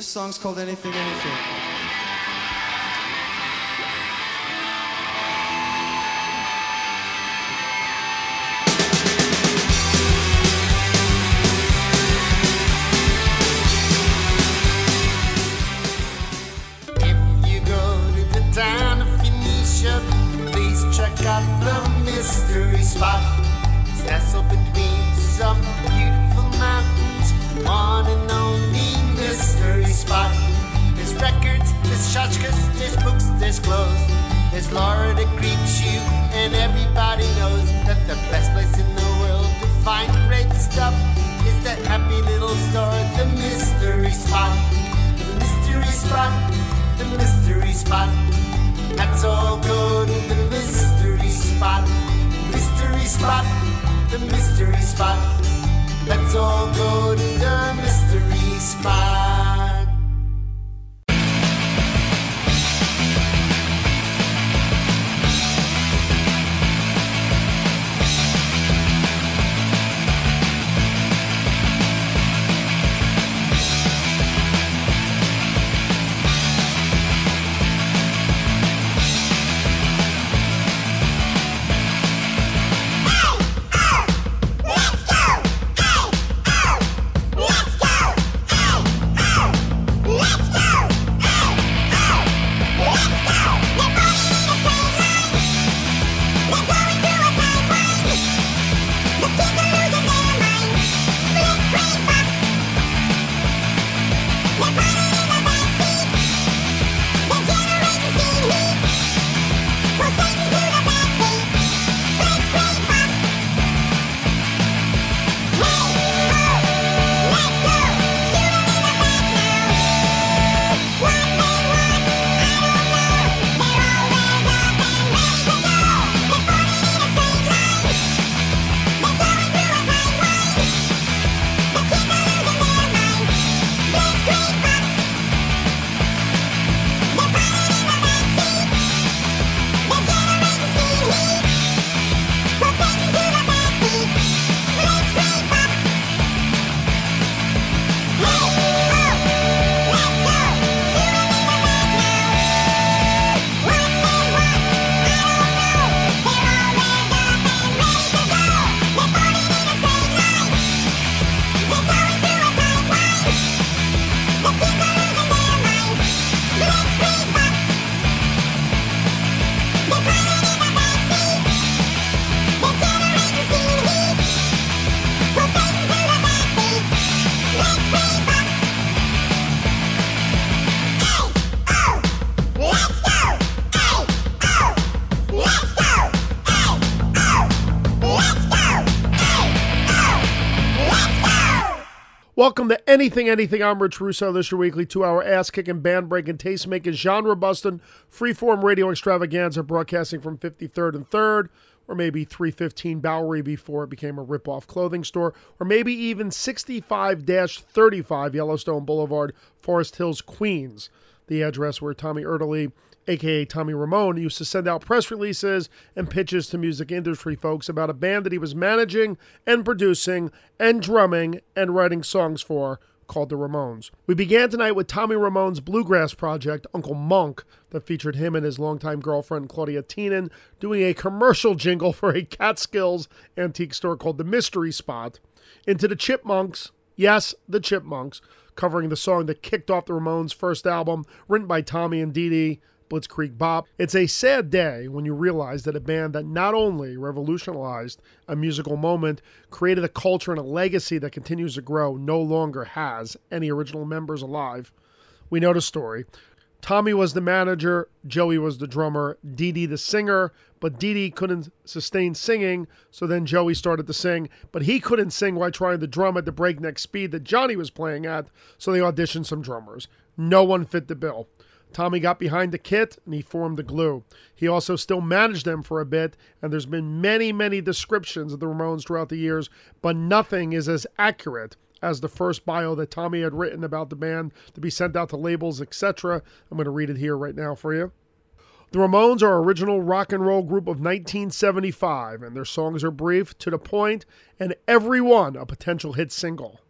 this song's called Anything, Anything. If you go to the town of Phoenicia, please check out the mystery spot. It's nestled between some beautiful tchotchkes, there's books, there's clothes. There's Laura to greet you, and everybody knows that the best place in the world to find great stuff is the happy little store, the mystery spot. The mystery spot, the mystery spot. Let's all go to the mystery spot. Mystery spot, the mystery spot. Let's all go to the mystery spot. Welcome to Anything Anything. I'm Rich Russo. This is your weekly two hour ass kicking, band breaking, taste making, genre busting, free-form radio extravaganza broadcasting from 53rd and 3rd, or maybe 315 Bowery before it became a rip off clothing store, or maybe even 65 35 Yellowstone Boulevard, Forest Hills, Queens. The address where Tommy Erdelyi, aka Tommy Ramone, used to send out press releases and pitches to music industry folks about a band that he was managing and producing and drumming and writing songs for called the Ramones. We began tonight with Tommy Ramone's bluegrass project, Uncle Monk, that featured him and his longtime girlfriend Claudia Tienan doing a commercial jingle for a Catskills antique store called the Mystery Spot. Into the Chipmunks, yes, the Chipmunks, covering the song that kicked off the Ramones' first album, written by Tommy and Dee Dee, Blitzkrieg Bop. It's a sad day when you realize that a band that not only revolutionized a musical moment, created a culture and a legacy that continues to grow, no longer has any original members alive. We know the story. Tommy was the manager, Joey was the drummer, Dee Dee the singer, but Dee Dee couldn't sustain singing, so then Joey started to sing, but he couldn't sing while trying to drum at the breakneck speed that Johnny was playing at, so they auditioned some drummers. No one fit the bill. Tommy got behind the kit and he formed the glue. He also still managed them for a bit, and there's been many, many descriptions of the Ramones throughout the years, but nothing is as accurate as the first bio that Tommy had written about the band to be sent out to labels, etc. I'm going to read it here right now for you. The Ramones are original rock and roll group of 1975, and their songs are brief, to the point, and every one a potential hit single.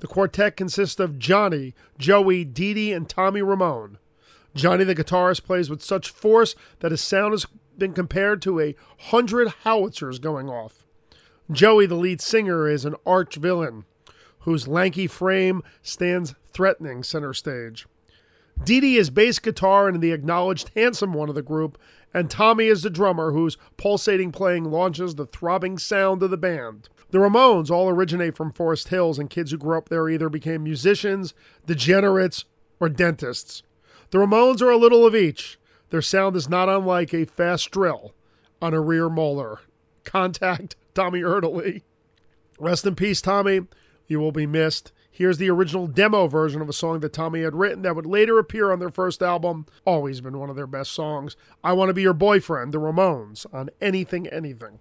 The quartet consists of Johnny, Joey, Dee Dee, and Tommy Ramone. Johnny, the guitarist, plays with such force that his sound has been compared to a hundred howitzers going off. Joey, the lead singer, is an arch villain whose lanky frame stands threatening center stage. Dee is bass guitar and the acknowledged handsome one of the group, and Tommy is the drummer whose pulsating playing launches the throbbing sound of the band. The Ramones all originate from Forest Hills, and kids who grew up there either became musicians, degenerates, or dentists. The Ramones are a little of each. Their sound is not unlike a fast drill on a rear molar. Contact Tommy Erdelyi. Rest in peace, Tommy. You will be missed. Here's the original demo version of a song that Tommy had written that would later appear on their first album. Always been one of their best songs. I Want to Be Your Boyfriend, the Ramones, on Anything Anything.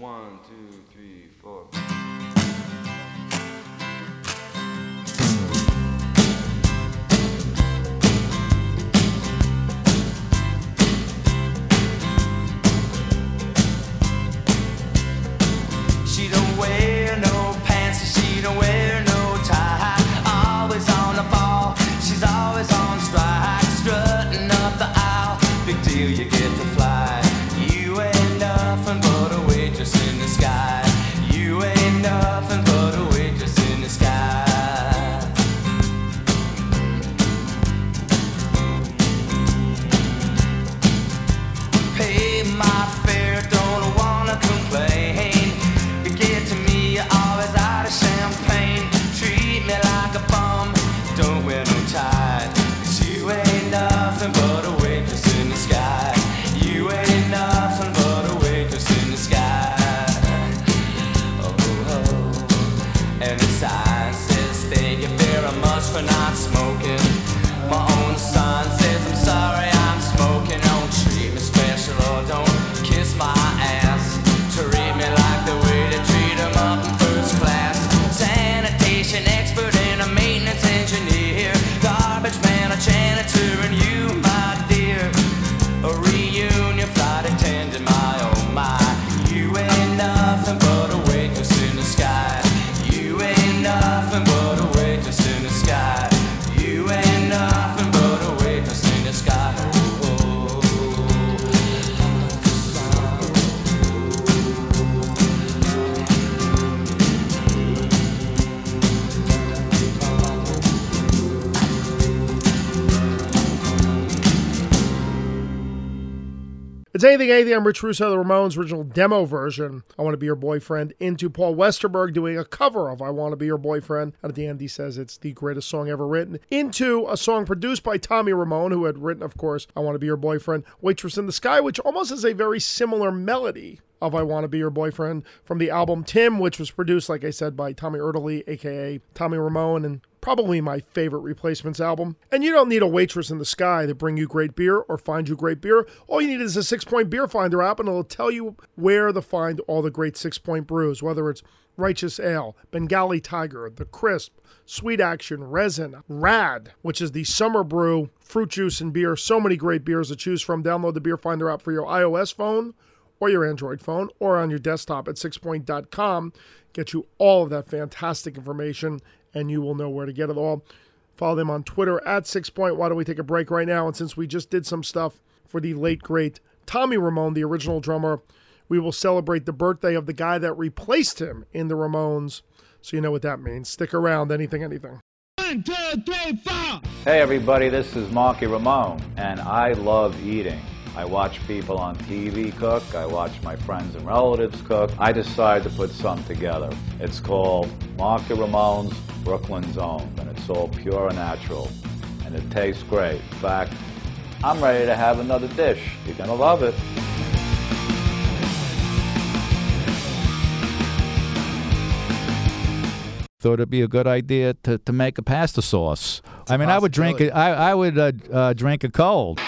Two, three, four. She don't wear no pants, she don't wear no tie. Always on the ball, she's always on strike. Strutting up the aisle, big deal, you get to It's anything, anything. I'm Rich Russo, the Ramones original demo version. I want to be your boyfriend. Into Paul Westerberg doing a cover of I Want to Be Your Boyfriend. And at the end, he says it's the greatest song ever written. Into a song produced by Tommy Ramone, who had written, of course, I Want to Be Your Boyfriend, Waitress in the Sky, which almost has a very similar melody of I Want to Be Your Boyfriend from the album Tim, which was produced, like I said, by Tommy Erdelyi, aka Tommy Ramone, and probably my favorite replacements album. And you don't need a waitress in the sky to bring you great beer or find you great beer. All you need is a Sixpoint beer finder app, and it'll tell you where to find all the great Sixpoint brews, whether it's Righteous Ale, Bengali Tiger, The Crisp, Sweet Action, Resin, Rad, which is the summer brew, fruit juice, and beer. So many great beers to choose from. Download the Beer Finder app for your iOS phone or your Android phone or on your desktop at sixpoint.com. Get you all of that fantastic information and you will know where to get it all. Follow them on Twitter at Sixpoint. Why don't we take a break right now? And since we just did some stuff for the late, great Tommy Ramone, the original drummer, we will celebrate the birthday of the guy that replaced him in the Ramones. So you know what that means. Stick around. Anything, anything. One, two, three, four. Hey everybody, this is Marky Ramone, and I love eating. I watch people on TV cook, I watch my friends and relatives cook. I decide to put some together. It's called Marky Ramone's Brooklyn's Own, and it's all pure and natural, and it tastes great. In fact, I'm ready to have another dish. You're gonna love it. thought it'd be a good idea to, to make a pasta sauce. I mean, I would drink it. I, I would uh, uh, drink it cold.